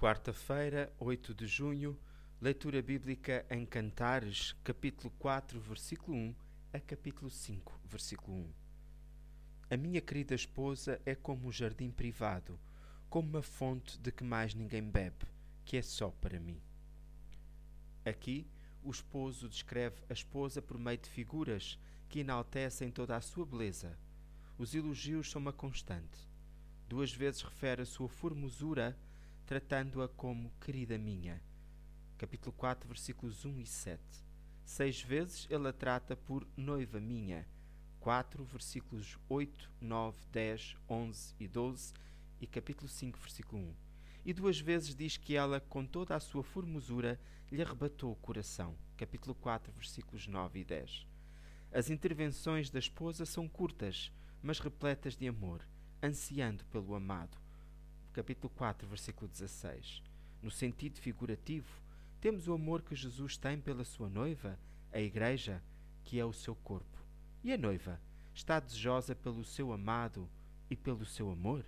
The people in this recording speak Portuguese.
Quarta-feira, 8 de junho, leitura bíblica em Cantares, capítulo 4, versículo 1 a capítulo 5, versículo 1. A minha querida esposa é como um jardim privado, como uma fonte de que mais ninguém bebe, que é só para mim. Aqui, o esposo descreve a esposa por meio de figuras que enaltecem toda a sua beleza. Os elogios são uma constante. Duas vezes refere a sua formosura tratando-a como querida minha. Capítulo 4, versículos 1 e 7. Seis vezes ele a trata por noiva minha. 4, versículos 8, 9, 10, 11 e 12 e capítulo 5, versículo 1. E duas vezes diz que ela, com toda a sua formosura, lhe arrebatou o coração. Capítulo 4, versículos 9 e 10. As intervenções da esposa são curtas, mas repletas de amor, ansiando pelo amado capítulo 4, versículo 16. No sentido figurativo, temos o amor que Jesus tem pela sua noiva, a Igreja, que é o seu corpo. E a noiva está desejosa pelo seu amado e pelo seu amor?